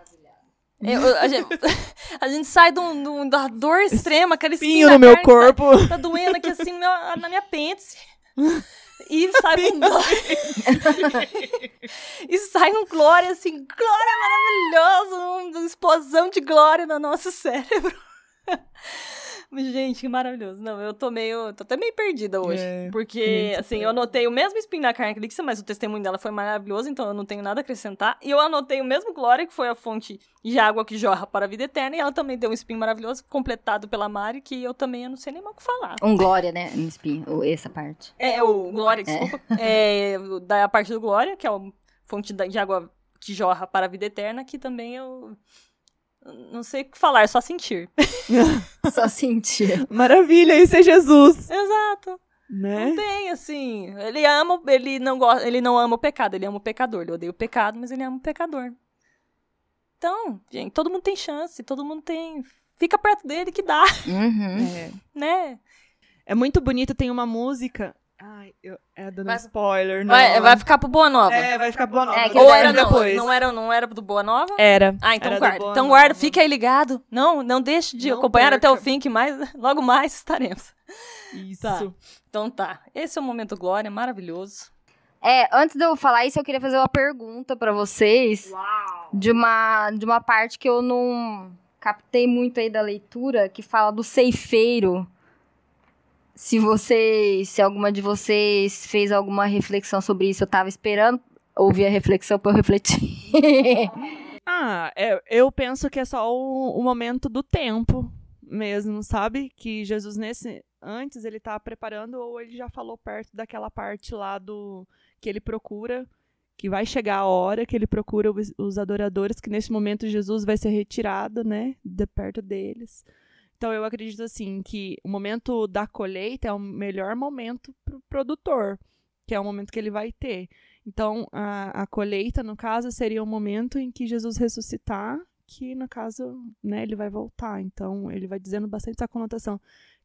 Eu, a, gente a gente sai de um, da dor extrema, aquele espinho no meu corpo. Tá, tá, doendo aqui assim meu, na minha apêndice. e sai um glória. e sai um glória, assim, glória maravilhoso, uma explosão de glória no nosso cérebro. Gente, que maravilhoso. Não, eu tô meio. tô até meio perdida hoje. É, porque, assim, eu anotei o mesmo espinho da carne que mas o testemunho dela foi maravilhoso, então eu não tenho nada a acrescentar. E eu anotei o mesmo Glória, que foi a fonte de água que jorra para a vida eterna, e ela também deu um espinho maravilhoso, completado pela Mari, que eu também eu não sei nem mais o que falar. Um Glória, né? Um espinho, essa parte. É, o Glória, desculpa. É, é da parte do Glória, que é a fonte de água que jorra para a vida eterna, que também eu não sei o que falar, é só sentir. só sentir. Maravilha, isso é Jesus. Exato. Né? Não tem, assim. Ele ama, ele não gosta, ele não ama o pecado, ele ama o pecador. Ele odeia o pecado, mas ele ama o pecador. Então, gente, todo mundo tem chance, todo mundo tem. Fica perto dele que dá. Uhum. É. Né? É muito bonito, tem uma música. Ai, eu, é dando Vai- spoiler, não. Vai, vai ficar pro Boa Nova. É, vai ficar boa nova. É, que Ou era não, depois. não era, não era do Boa Nova? Era. Ah, então Era guarda. Então guarda, fica aí ligado. Não, não deixe de Não acompanhar até o perca. fim, que mais, logo mais estaremos. Isso. Tá. Então tá. Esse é o momento Glória, maravilhoso. É, antes de eu falar isso, eu queria fazer uma pergunta pra vocês. De uma, de uma parte que eu não captei muito aí da leitura, que fala do ceifeiro. Se vocês, se alguma de vocês fez alguma reflexão sobre isso, eu tava esperando ouvir a reflexão pra eu refletir. Ah, é, eu penso que é só o, o momento do tempo mesmo, sabe? Que Jesus nesse antes ele tá preparando ou ele já falou perto daquela parte lá do que ele procura, que vai chegar a hora que ele procura os, os adoradores, que nesse momento Jesus vai ser retirado, né, de perto deles. Então eu acredito assim que o momento da colheita é o melhor momento pro produtor, que é o momento que ele vai ter. Então, a, a colheita, no caso, seria o momento em que Jesus ressuscitar, que, no caso, né, ele vai voltar. Então, ele vai dizendo bastante essa conotação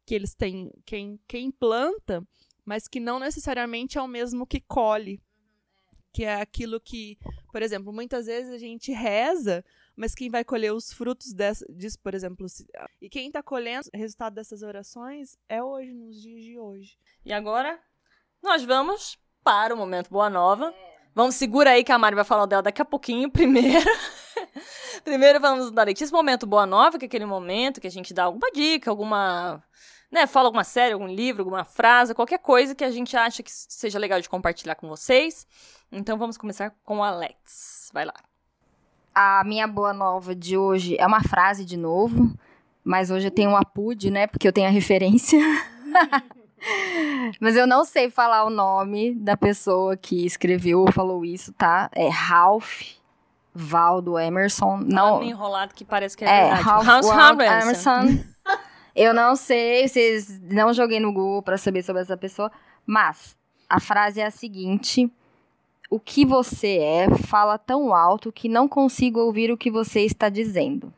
que eles têm quem, quem planta, mas que não necessariamente é o mesmo que colhe. Que é aquilo que, por exemplo, muitas vezes a gente reza, mas quem vai colher os frutos dessa, disso, por exemplo, se- e quem está colhendo o resultado dessas orações é hoje, nos dias de hoje. E agora, nós vamos para o momento Boa Nova. Vamos, segura aí que a Mari vai falar dela daqui a pouquinho. Primeiro, primeiro vamos dar esse momento Boa Nova, que é aquele momento que a gente dá alguma dica, alguma. Né, fala alguma série, algum livro, alguma frase, qualquer coisa que a gente acha que seja legal de compartilhar com vocês. Então vamos começar com o Alex. Vai lá. A minha boa nova de hoje é uma frase de novo, mas hoje eu tenho um apude, né? Porque eu tenho a referência. mas eu não sei falar o nome da pessoa que escreveu ou falou isso, tá? É Ralph Valdo Emerson. Não. Meio enrolado que parece que é, é verdade. Ralph Hans Waldo Emerson. Emerson. Eu não sei, vocês não joguei no Google pra saber sobre essa pessoa, mas a frase é a seguinte: O que você é fala tão alto que não consigo ouvir o que você está dizendo.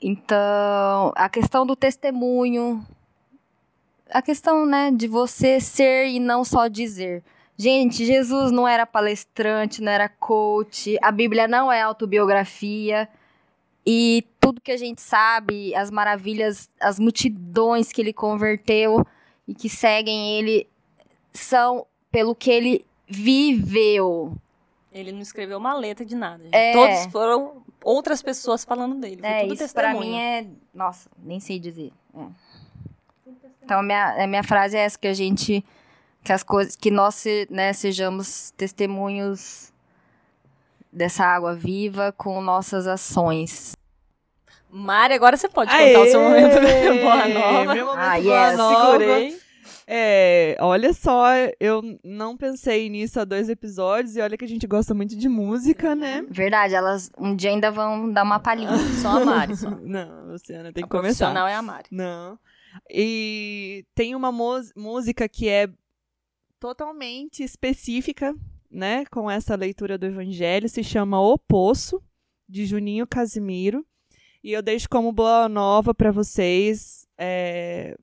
Então, a questão do testemunho, a questão, né, de você ser e não só dizer. Gente, Jesus não era palestrante, não era coach, a Bíblia não é autobiografia. E tudo que a gente sabe, as maravilhas, as multidões que ele converteu e que seguem ele, são pelo que ele viveu. Ele não escreveu uma letra de nada. É. Todos foram outras pessoas falando dele. Foi É, tudo isso pra testemunho. mim é. Nossa, nem sei dizer. É. Então, a minha, a minha frase é essa: que a gente. Que as coisas. Que nós se- né, sejamos testemunhos dessa água viva com nossas ações. Mari, agora você pode Aê! contar o seu momento Boa Nova. Meu momento Ah, boa yes. nova. Segurei. É, olha só, eu não pensei nisso há dois episódios, e olha que a gente gosta muito de música, né? Verdade, elas um dia ainda vão dar uma palhinha. Só a Mari, só. Não, Luciana, tem a que começar. profissional é a Mari. Não. E tem uma música que é totalmente específica, né, com essa leitura do Evangelho, se chama O Poço, de Juninho Casimiro. E eu deixo como boa nova para vocês é,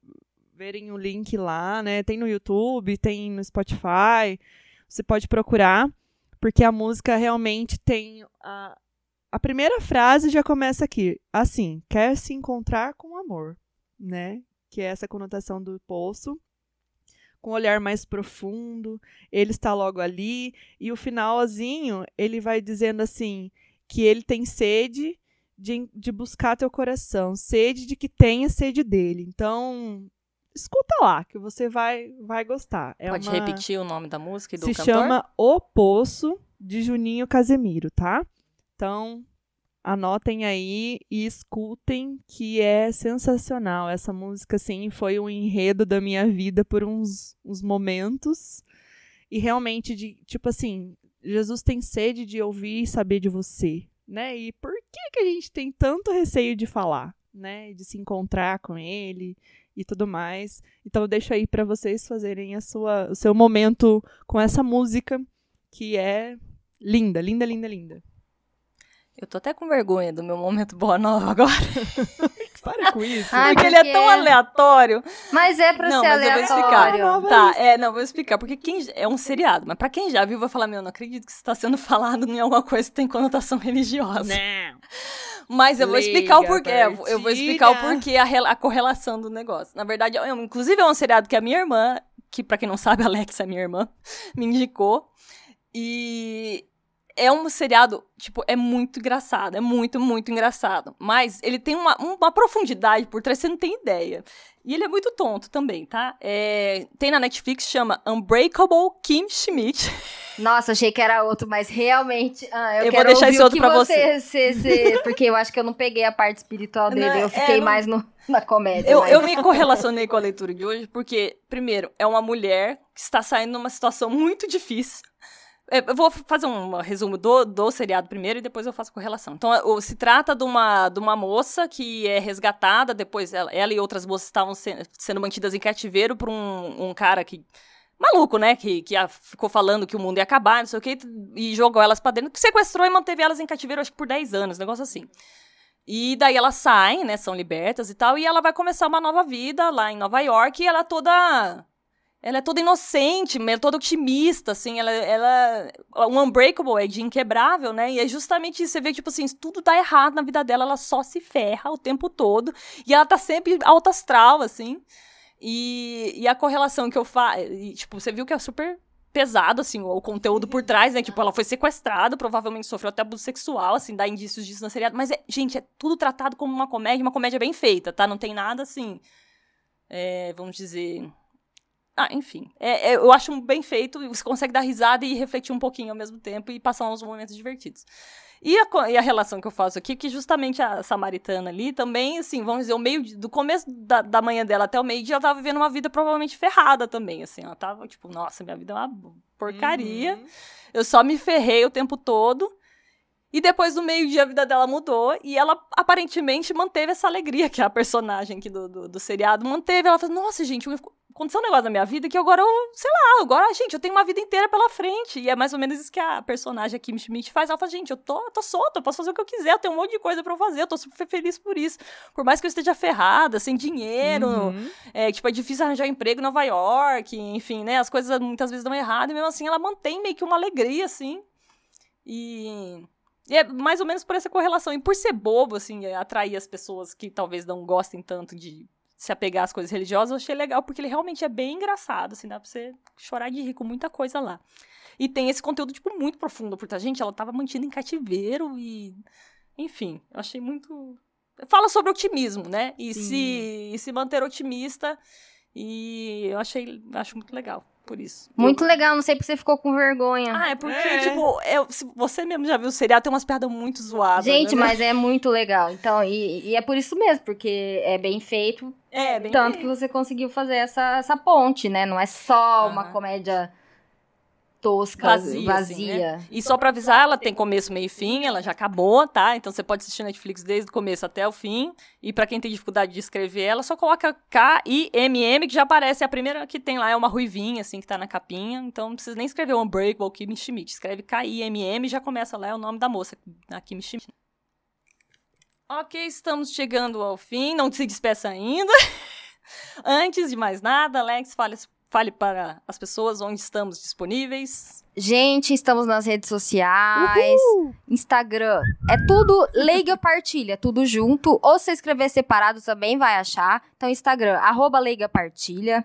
verem o link lá, né? Tem no YouTube, tem no Spotify. Você pode procurar, porque a música realmente tem a, a primeira frase já começa aqui, assim, quer se encontrar com amor, né? Que é essa conotação do poço, com um olhar mais profundo, ele está logo ali, e o finalzinho, ele vai dizendo assim, que ele tem sede de, de buscar teu coração, sede de que tenha sede dele. Então, escuta lá, que você vai, vai gostar. É Pode uma... repetir o nome da música e do Se cantor? chama O Poço, de Juninho Casemiro, tá? Então, anotem aí e escutem, que é sensacional. Essa música, assim, foi um enredo da minha vida por uns, uns momentos. E realmente, de, tipo assim, Jesus tem sede de ouvir e saber de você, né? E por que, que a gente tem tanto receio de falar, né? De se encontrar com ele e tudo mais. Então eu deixo aí para vocês fazerem a sua, o seu momento com essa música que é linda, linda, linda, linda. Eu tô até com vergonha do meu momento boa nova agora. Para com isso. Ah, porque, porque, ele é tão aleatório. Mas é pra não, ser mas aleatório. Eu vou explicar. Tá, é, não, vou explicar. Porque quem é um seriado, mas pra quem já viu, vai falar, meu, não acredito que isso tá sendo falado em alguma coisa que tem conotação religiosa. Não. Mas eu vou explicar o porquê. Eu vou explicar o porquê, a, a correlação do negócio. Na verdade, eu, inclusive é um seriado que a minha irmã, que pra quem não sabe, a Alexa é minha irmã, me indicou. E é um seriado, tipo, é muito engraçado. É muito, muito engraçado. Mas ele tem uma, uma profundidade por trás, você não tem ideia. E ele é muito tonto também, tá? É, tem na Netflix, chama Unbreakable Kim Schmidt. Nossa, achei que era outro, mas realmente. Ah, eu, eu vou deixar esse outro pra você. você. você porque eu acho que eu não peguei a parte espiritual dele. Não, eu fiquei é, mais no, na comédia. Eu, mas... eu me correlacionei com a leitura de hoje, porque, primeiro, é uma mulher que está saindo numa situação muito difícil é, eu vou fazer um resumo do, do seriado primeiro e depois eu faço correlação. Então, se trata de uma, de uma moça que é resgatada, depois ela, ela e outras moças estavam se, sendo mantidas em cativeiro por um, um cara que. Maluco, né? Que, que ficou falando que o mundo ia acabar, não sei o quê, e jogou elas pra dentro, que sequestrou e manteve elas em cativeiro, acho que por 10 anos, negócio assim. E daí elas saem, né? São libertas e tal, e ela vai começar uma nova vida lá em Nova York, e ela toda ela é toda inocente, é toda otimista, assim, ela, ela... Um Unbreakable é de inquebrável, né? E é justamente isso, você vê, tipo assim, tudo tá errado na vida dela, ela só se ferra o tempo todo, e ela tá sempre alta astral, assim. E, e a correlação que eu faço, tipo, você viu que é super pesado, assim, o conteúdo por trás, né? Tipo, ela foi sequestrada, provavelmente sofreu até abuso sexual, assim, dá indícios disso na seriado. Mas, é, gente, é tudo tratado como uma comédia, uma comédia bem feita, tá? Não tem nada, assim, é, vamos dizer ah, enfim. É, é, eu acho bem feito, você consegue dar risada e refletir um pouquinho ao mesmo tempo e passar uns momentos divertidos. E a, e a relação que eu faço aqui, que justamente a samaritana ali também, assim, vamos dizer, o meio do começo da, da manhã dela até o meio-dia, ela tava vivendo uma vida provavelmente ferrada também, assim. Ela tava, tipo, nossa, minha vida é uma porcaria. Uhum. Eu só me ferrei o tempo todo. E depois do meio-dia a vida dela mudou e ela aparentemente manteve essa alegria que a personagem aqui do, do, do seriado manteve. Ela falou: Nossa, gente, aconteceu um negócio na minha vida que agora eu, sei lá, agora, gente, eu tenho uma vida inteira pela frente. E é mais ou menos isso que a personagem aqui, Schmidt, faz. Ela fala, gente, eu tô, tô solta, eu posso fazer o que eu quiser, eu tenho um monte de coisa pra eu fazer, eu tô super feliz por isso. Por mais que eu esteja ferrada, sem dinheiro, uhum. é, tipo, é difícil arranjar emprego em Nova York, enfim, né, as coisas muitas vezes dão errado, e mesmo assim ela mantém meio que uma alegria, assim. E... E é mais ou menos por essa correlação. E por ser bobo, assim, atrair as pessoas que talvez não gostem tanto de se apegar às coisas religiosas, eu achei legal, porque ele realmente é bem engraçado, assim, dá pra você chorar de rir com muita coisa lá. E tem esse conteúdo, tipo, muito profundo, porque a gente, ela tava mantida em cativeiro e... Enfim, eu achei muito... Fala sobre otimismo, né? E, se, e se manter otimista, e eu achei, acho muito legal por isso. Muito eu... legal, não sei porque você ficou com vergonha. Ah, é porque, é. tipo, eu, você mesmo já viu o seriado, tem umas piadas muito zoadas. Gente, né? mas é muito legal. Então, e, e, é por isso mesmo, porque é bem feito. É, bem Tanto feito. que você conseguiu fazer essa, essa ponte, né? Não é só uma comédia tosca, vazia. vazia. Assim, né? E só pra avisar, ela tem começo, meio e fim, ela já acabou, tá? Então você pode assistir Netflix desde o começo até o fim. E para quem tem dificuldade de escrever ela, só coloca K-I-M-M, que já aparece. A primeira que tem lá é uma ruivinha, assim, que tá na capinha. Então não precisa nem escrever Unbreakable Kimi Schmidt. Escreve K-I-M-M e já começa lá, é o nome da moça, a Kimi Schmidt. Ok, estamos chegando ao fim. Não se despeça ainda. Antes de mais nada, Alex, fale Fale para as pessoas onde estamos disponíveis. Gente, estamos nas redes sociais, Uhul! Instagram. É tudo Leiga Partilha, tudo junto. Ou se escrever separado também vai achar. Então, Instagram, arroba Leiga Partilha.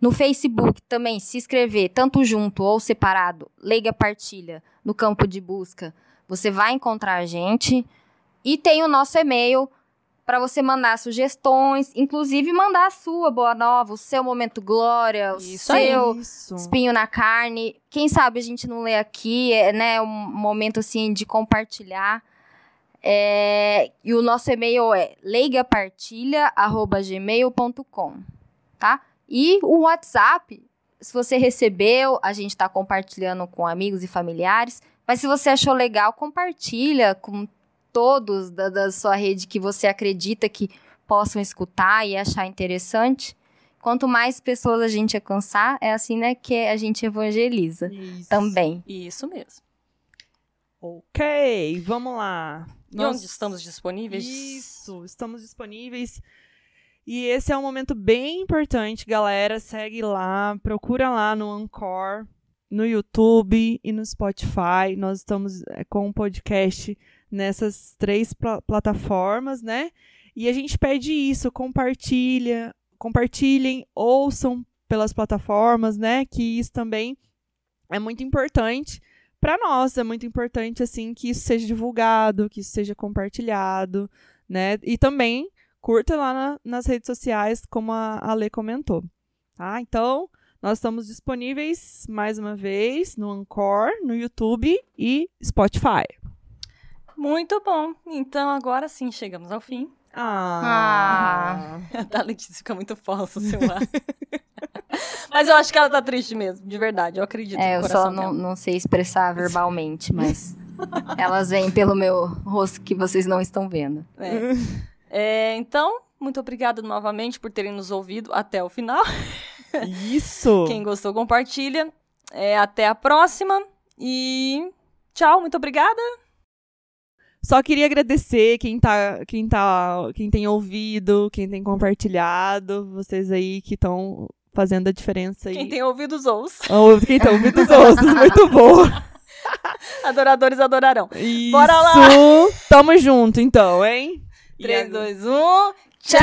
No Facebook também, se inscrever, tanto junto ou separado, Leiga Partilha, no campo de busca, você vai encontrar a gente. E tem o nosso e-mail para você mandar sugestões, inclusive mandar a sua boa nova, o seu momento glória, o Isso seu Isso. espinho na carne. Quem sabe a gente não lê aqui, é né, um momento assim de compartilhar. É, e o nosso e-mail é leigapartilha@gmail.com, tá? E o WhatsApp, se você recebeu, a gente está compartilhando com amigos e familiares. Mas se você achou legal, compartilha com todos da, da sua rede que você acredita que possam escutar e achar interessante. Quanto mais pessoas a gente alcançar, é assim, né, que a gente evangeliza Isso. também. Isso mesmo. Ok, vamos lá. Nós- onde estamos disponíveis? Isso, estamos disponíveis. E esse é um momento bem importante, galera. Segue lá, procura lá no Anchor, no YouTube e no Spotify. Nós estamos é, com o podcast nessas três pla- plataformas, né? E a gente pede isso, compartilha, compartilhem, ouçam pelas plataformas, né? Que isso também é muito importante para nós, é muito importante assim que isso seja divulgado, que isso seja compartilhado, né? E também curta lá na- nas redes sociais, como a Ale comentou, tá? Então, nós estamos disponíveis mais uma vez no Anchor, no YouTube e Spotify. Muito bom. Então agora sim chegamos ao fim. Ah. Ah. A Letícia fica muito falsa, seu ar. Mas eu acho que ela tá triste mesmo, de verdade. Eu acredito É, no eu só não, não sei expressar verbalmente, mas elas vêm pelo meu rosto que vocês não estão vendo. É. É, então, muito obrigada novamente por terem nos ouvido até o final. Isso. Quem gostou, compartilha. É, até a próxima. E tchau, muito obrigada. Só queria agradecer quem tá, quem tá, quem tem ouvido, quem tem compartilhado, vocês aí que estão fazendo a diferença aí. Quem tem ouvido os ouços. Ou quem tá ouvindo os outros, muito bom. Adoradores adorarão. Isso. Bora lá. Tamo junto então, hein? E 3, agora- 2, 1. Tchau!